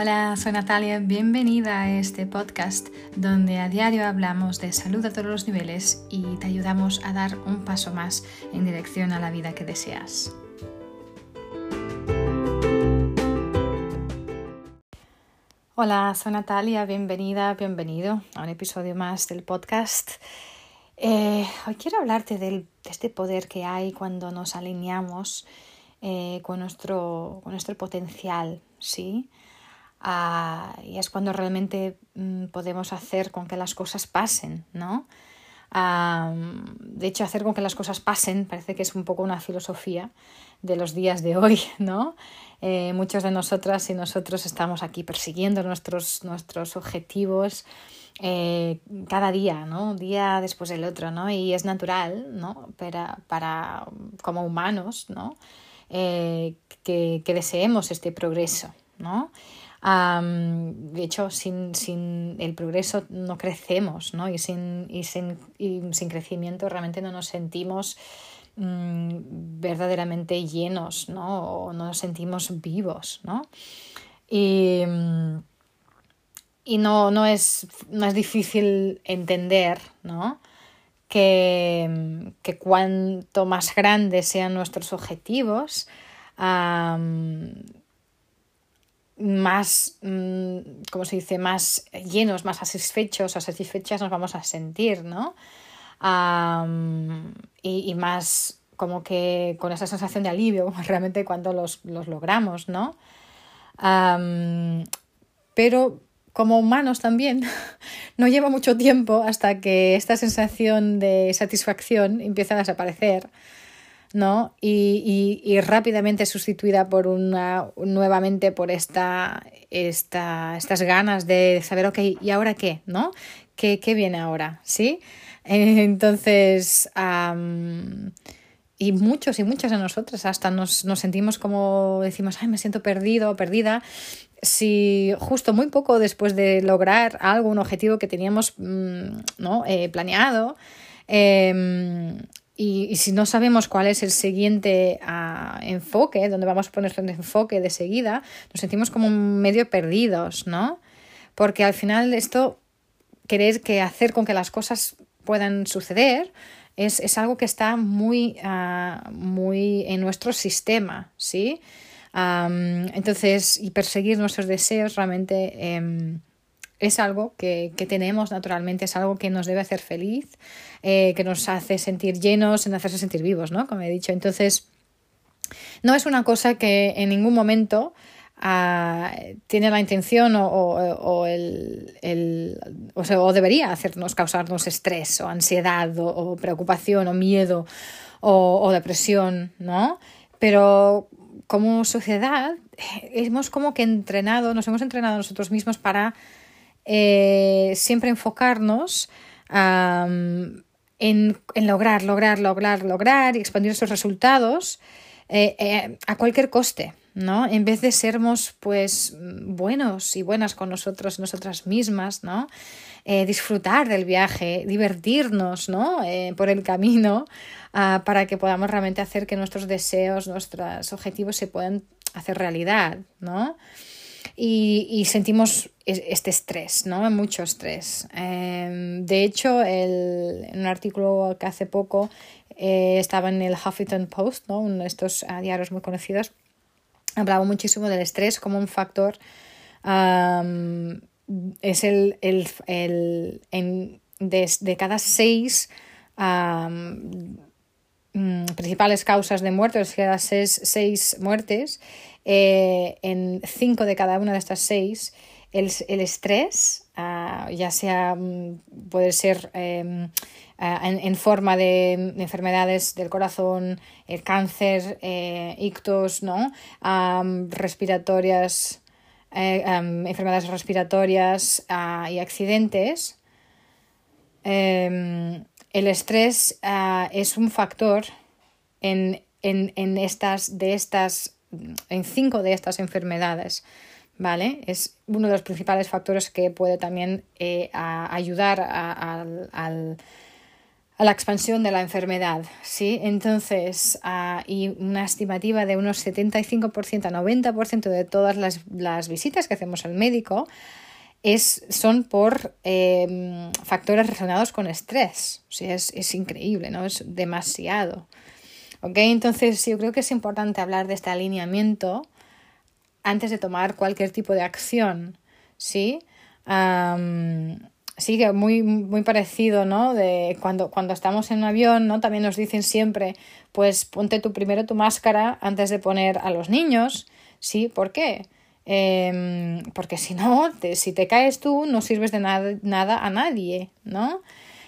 Hola, soy Natalia, bienvenida a este podcast donde a diario hablamos de salud a todos los niveles y te ayudamos a dar un paso más en dirección a la vida que deseas. Hola, soy Natalia, bienvenida, bienvenido a un episodio más del podcast. Eh, hoy quiero hablarte de este poder que hay cuando nos alineamos eh, con, nuestro, con nuestro potencial, ¿sí? Ah, y es cuando realmente mm, podemos hacer con que las cosas pasen, ¿no? de hecho, hacer con que las cosas pasen parece que es un poco una filosofía de los días de hoy, ¿no? Eh, muchos de nosotras y nosotros estamos aquí persiguiendo nuestros, nuestros objetivos eh, cada día, ¿no? Un día después del otro, ¿no? Y es natural, ¿no? Para, para como humanos, ¿no? Eh, que, que deseemos este progreso, ¿no? De hecho, sin, sin, el progreso no crecemos, ¿no? Y sin, y sin, y sin crecimiento realmente no nos sentimos mm, verdaderamente llenos, ¿no? O no nos sentimos vivos, ¿no? Y, y no, no, es, no es difícil entender, ¿no? Que, que cuanto más grandes sean nuestros objetivos, más, mm, ¿cómo se dice?, más llenos, más satisfechos o satisfechas nos vamos a sentir, ¿no? y, más como que con esa sensación de alivio realmente cuando los, logramos, ¿no? pero como humanos también, no lleva mucho tiempo hasta que esta sensación de satisfacción empieza a desaparecer ¿no? Y, y, y, rápidamente sustituida por una, nuevamente por esta, esta, estas ganas de saber, ok, ¿y ahora qué? ¿No? ¿Qué, qué viene ahora? ¿Sí? Entonces, y muchos y muchas de nosotras hasta nos, nos sentimos como decimos, ay, me siento perdido o perdida. Si justo muy poco después de lograr algo, un objetivo que teníamos mm, ¿no? Eh, planeado, eh, y, si no sabemos cuál es el siguiente uh, enfoque, donde vamos a poner el enfoque de seguida, nos sentimos como medio perdidos, ¿no? Porque al final esto, querer que hacer con que las cosas puedan suceder, es, es algo que está muy, uh, muy en nuestro sistema, ¿sí? Um, entonces, y perseguir nuestros deseos realmente... Um, es algo que, que, tenemos naturalmente, es algo que nos debe hacer feliz, eh, que nos hace sentir llenos, en hacerse sentir vivos, ¿no? Como he dicho. Entonces, no es una cosa que en ningún momento ah, tiene la intención o, o, el, el, o, sea, debería hacernos causarnos estrés o ansiedad o, preocupación o miedo o, depresión, ¿no? Pero como sociedad hemos como que entrenado, nos hemos entrenado nosotros mismos para eh, siempre enfocarnos en, lograr, lograr, lograr, lograr y expandir esos resultados eh, eh, a cualquier coste. ¿no? En vez de sermos pues buenos y buenas con nosotros, nosotras mismas, ¿no? disfrutar del viaje, divertirnos, ¿no? por el camino, ah, para que podamos realmente hacer que nuestros deseos, nuestros objetivos se puedan hacer realidad, ¿no? Y, sentimos este estrés, ¿no? Mucho estrés. Em, de hecho, en un artículo que hace poco eh, estaba en el Huffington Post, ¿no? Uno de estos ah, diarios muy conocidos, hablaba muchísimo del estrés como un factor. es el, el, el en, de, cada seis mm, principales causas de muerte, o sea, seis, seis muertes, eh, en cinco de cada una de estas seis, el, el estrés, uh, ya sea, mm, puede ser um, uh, en, en, forma de enfermedades del corazón, el cáncer, eh, ¿no? Respiratorias, eh, enfermedades respiratorias uh, y accidentes. el estrés es un factor en, en, en estas, de estas en cinco de estas enfermedades. ¿Vale? Es uno de los principales factores que puede también eh, ayudar a la expansión de la enfermedad, ¿sí? Entonces, uh, y una estimativa de unos 75% a 90% de todas las, visitas que hacemos al médico es, son por eh, factores relacionados con estrés. O sea, es, es increíble, ¿no? Es demasiado. ¿Ok? Entonces, yo creo que es importante hablar de este alineamiento antes de tomar cualquier tipo de acción, ¿sí? Sí que muy, muy parecido, ¿no? De cuando, cuando estamos en un avión, ¿no? También nos dicen siempre, pues ponte tú primero tu máscara antes de poner a los niños, ¿sí? ¿Por qué? Em, porque si no, si te caes tú, no sirves de nada, a nadie, ¿no?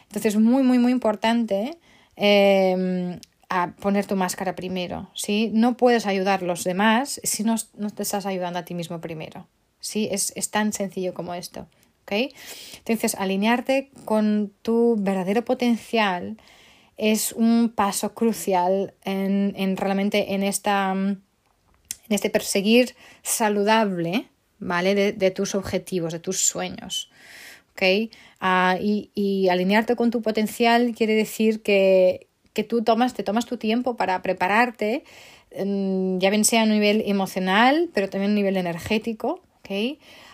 Entonces es muy, muy, muy importante em, a poner tu máscara primero, ¿sí? No puedes ayudar a los demás si no, no te estás ayudando a ti mismo primero, ¿sí? Es, es tan sencillo como esto. Entonces, alinearte con tu verdadero potencial es un paso crucial en, realmente en, esta, en este perseguir saludable, ¿vale? De, tus objetivos, de tus sueños, ah, y, alinearte con tu potencial quiere decir que, tú tomas, te tomas tu tiempo para prepararte, mm, ya bien sea a nivel emocional, pero también a nivel energético,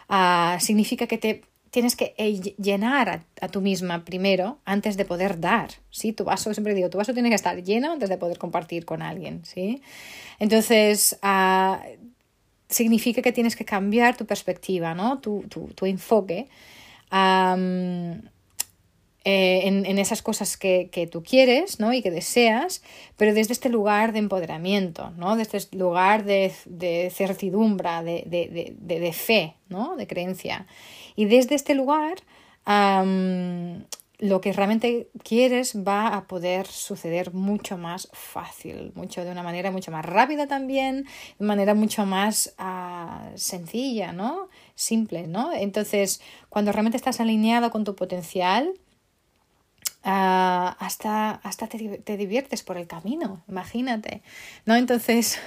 ah, significa que te tienes que eh, llenar a, a, tú misma primero antes de poder dar, ¿sí? Tu vaso, siempre digo, tu vaso tiene que estar lleno antes de poder compartir con alguien, ¿sí? Entonces, uh, significa que tienes que cambiar tu perspectiva, ¿no? Tu, tu, tu enfoque um, eh, en, esas cosas que, que, tú quieres, ¿no? Y que deseas, pero desde este lugar de empoderamiento, ¿no? Desde este lugar de, de certidumbre, de, de, de, de fe, ¿no? De creencia. Y desde este lugar, lo que realmente quieres va a poder suceder mucho más fácil, mucho de una manera mucho más rápida también, de manera mucho más uh, sencilla, ¿no? Simple, ¿no? Entonces, cuando realmente estás alineado con tu potencial, Ah, hasta, hasta te, te, diviertes por el camino, imagínate. ¿no? Entonces,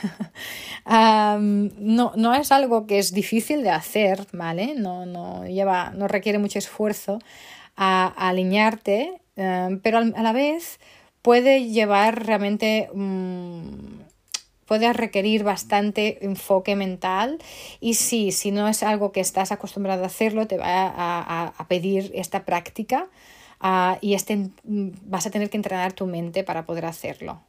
no, no, es algo que es difícil de hacer, ¿vale? No, no, lleva, no requiere mucho esfuerzo a, alinearte, pero a la vez puede llevar realmente... Mm, puede requerir bastante enfoque mental y sí, si no es algo que estás acostumbrado a hacerlo, te va a, a pedir esta práctica Ah, y este, vas a tener que entrenar tu mente para poder hacerlo.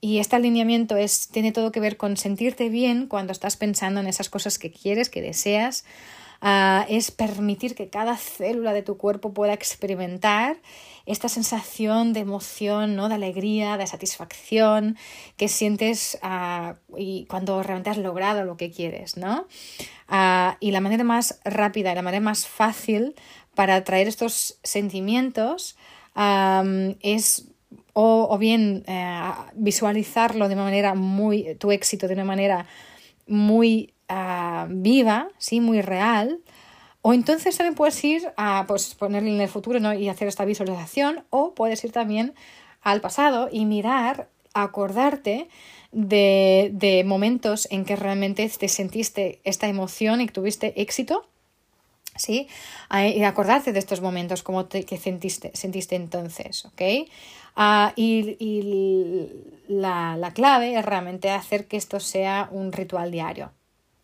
y este alineamiento es, tiene todo que ver con sentirte bien cuando estás pensando en esas cosas que quieres, que deseas. Ah, es permitir que cada célula de tu cuerpo pueda experimentar esta sensación de emoción, ¿no? de alegría, de satisfacción que sientes uh, y cuando realmente has logrado lo que quieres. ¿no? Uh, y la manera más rápida y la manera más fácil para traer estos sentimientos es o, bien uh, visualizarlo de una manera muy, tu éxito de una manera muy viva, ¿sí? muy real. O entonces también puedes ir a pues, ponerle en el futuro ¿no? y hacer esta visualización, o puedes ir también al pasado y mirar, acordarte de, de momentos en que realmente te sentiste esta emoción y tuviste éxito. ¿Sí? Y acordarte de estos momentos, como te, que sentiste, sentiste entonces, ¿ok? Uh, y, y la, la, clave es realmente hacer que esto sea un ritual diario.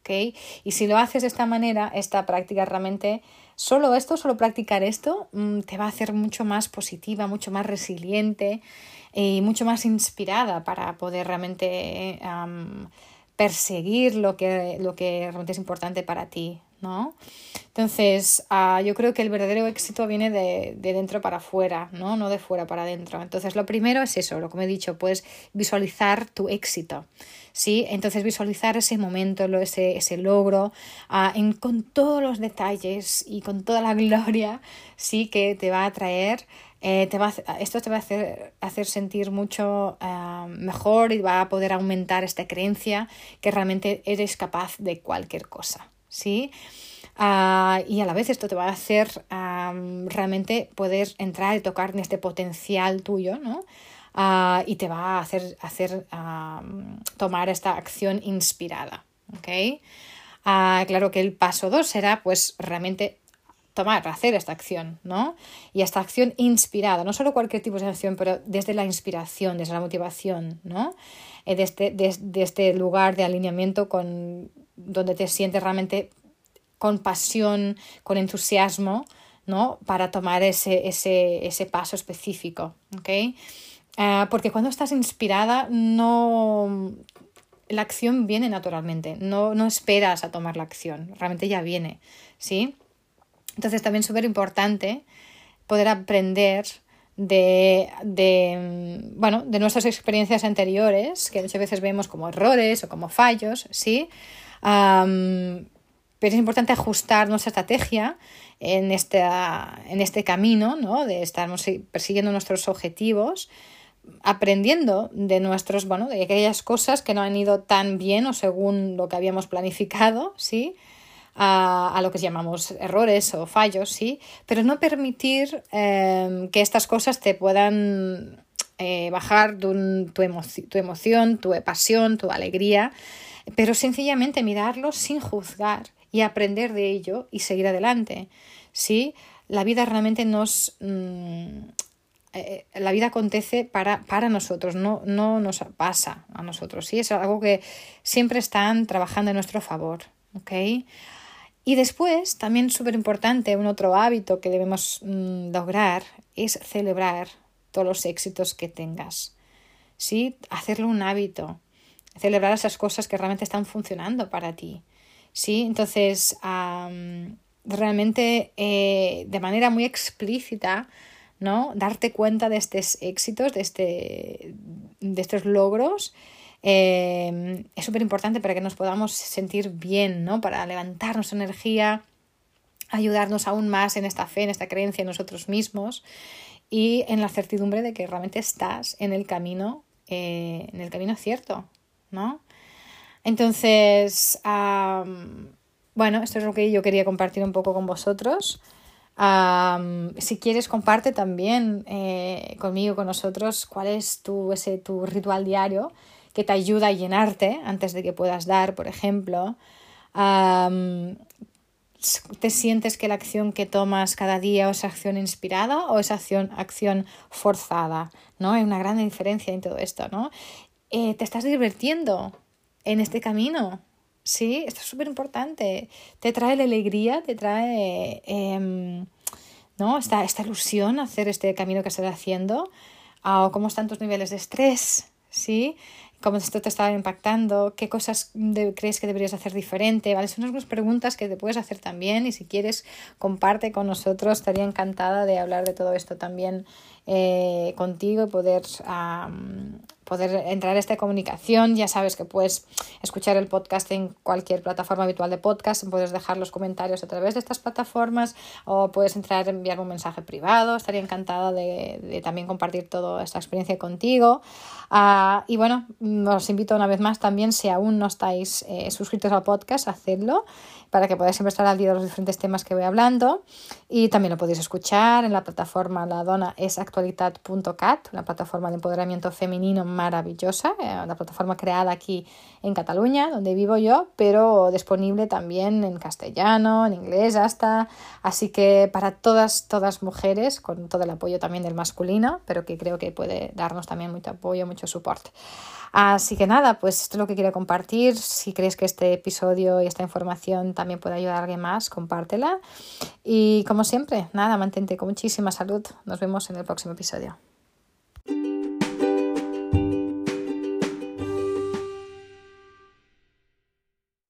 Y si lo haces de esta manera, esta práctica realmente, solo esto, solo practicar esto, mm, te va a hacer mucho más positiva, mucho más resiliente y mucho más inspirada para poder realmente perseguir lo que, lo que realmente es importante para ti, ¿no? Entonces, uh, yo creo que el verdadero éxito viene de, de, dentro para afuera, ¿no? No de fuera para adentro. Entonces, lo primero es eso, lo que me he dicho, puedes visualizar tu éxito, ¿sí? Entonces, visualizar ese momento, ese, ese logro, uh, en, con todos los detalles y con toda la gloria, ¿sí? Que te va a traer eh, te va esto te va a hacer, hacer sentir mucho uh, mejor y va a poder aumentar esta creencia que realmente eres capaz de cualquier cosa. ¿Sí? Uh, y a la vez esto te va a hacer realmente poder entrar y tocar en este potencial tuyo, ¿no? Uh, y te va a hacer, hacer tomar esta acción inspirada. Uh, claro que el paso dos será pues realmente tomar, hacer esta acción, ¿no? Y esta acción inspirada, no solo cualquier tipo de acción, pero desde la inspiración, desde la motivación, ¿no? Eh, desde, desde, este lugar de alineamiento con donde te sientes realmente con pasión, con entusiasmo, ¿no? Para tomar ese, ese, ese paso específico, ¿ok? Ah, porque cuando estás inspirada, no. La acción viene naturalmente, no, no esperas a tomar la acción, realmente ya viene, ¿sí? Entonces también es súper importante poder aprender de, de, bueno, de nuestras experiencias anteriores, que muchas veces vemos como errores o como fallos, ¿sí? Pero es importante ajustar nuestra estrategia en, en este camino, ¿no? De estar persiguiendo nuestros objetivos, aprendiendo de nuestros, bueno, de aquellas cosas que no han ido tan bien o según lo que habíamos planificado, ¿sí? A, lo que llamamos errores o fallos, ¿sí? Pero no permitir em, que estas cosas te puedan eh, bajar tu, tu, emoción, tu pasión, tu alegría, pero sencillamente mirarlo sin juzgar y aprender de ello y seguir adelante. ¿sí? La vida realmente nos... Mm, eh, la vida acontece para, para nosotros, no, no nos pasa a nosotros, ¿sí? Es algo que siempre están trabajando en nuestro favor, ¿ok? Y después, también súper importante, un otro hábito que debemos mm, lograr es celebrar todos los éxitos que tengas, ¿sí? Hacerlo un hábito, celebrar esas cosas que realmente están funcionando para ti, ¿sí? Entonces, realmente eh, de manera muy explícita, ¿no? Darte cuenta de estos éxitos, de, este, de estos logros, eh, es súper importante para que nos podamos sentir bien, ¿no? Para levantar nuestra energía, ayudarnos aún más en esta fe, en esta creencia en nosotros mismos y en la certidumbre de que realmente estás en el camino, eh, en el camino cierto, ¿no? Entonces, bueno, esto es lo que yo quería compartir un poco con vosotros. si quieres, comparte también eh, conmigo, con nosotros, cuál es tu, ese, tu ritual diario que te ayuda a llenarte antes de que puedas dar, por ejemplo. ¿Te sientes que la acción que tomas cada día es acción inspirada o es acción, acción forzada? ¿no? Hay una gran diferencia en todo esto, ¿no? Eh, ¿Te estás divirtiendo en este camino? Sí, esto es súper importante. Te trae la alegría, te trae em, ¿no? esta, esta ilusión hacer este camino que estás haciendo. o cómo están tus niveles de estrés, ¿sí? cómo esto te está impactando, qué cosas crees que deberías hacer diferente, ¿vale? Son unas preguntas que te puedes hacer también y si quieres comparte con nosotros, estaría encantada de hablar de todo esto también eh, contigo y poder poder entrar a esta comunicación. Ya sabes que puedes escuchar el podcast en cualquier plataforma habitual de podcast, puedes dejar los comentarios a través de estas plataformas o puedes entrar, enviar un mensaje privado. Estaría encantada de, también compartir toda esta experiencia contigo. Ah, y bueno, os invito una vez más también, si aún no estáis eh, suscritos al podcast, a hacerlo para que podáis siempre estar al día de los diferentes temas que voy hablando. Y también lo podéis escuchar en la plataforma La Dona es actualidad.cat, una plataforma de empoderamiento femenino maravillosa, eh, una plataforma creada aquí en Cataluña, donde vivo yo, pero disponible también en castellano, en inglés hasta. Así que para todas, todas mujeres, con todo el apoyo también del masculino, pero que creo que puede darnos también mucho apoyo, mucho soporte. Así que nada, pues esto es lo que quiero compartir. Si crees que este episodio y esta información también puede ayudar a alguien más, compártela. Y como siempre, nada, mantente con muchísima salud. Nos vemos en el próximo episodio.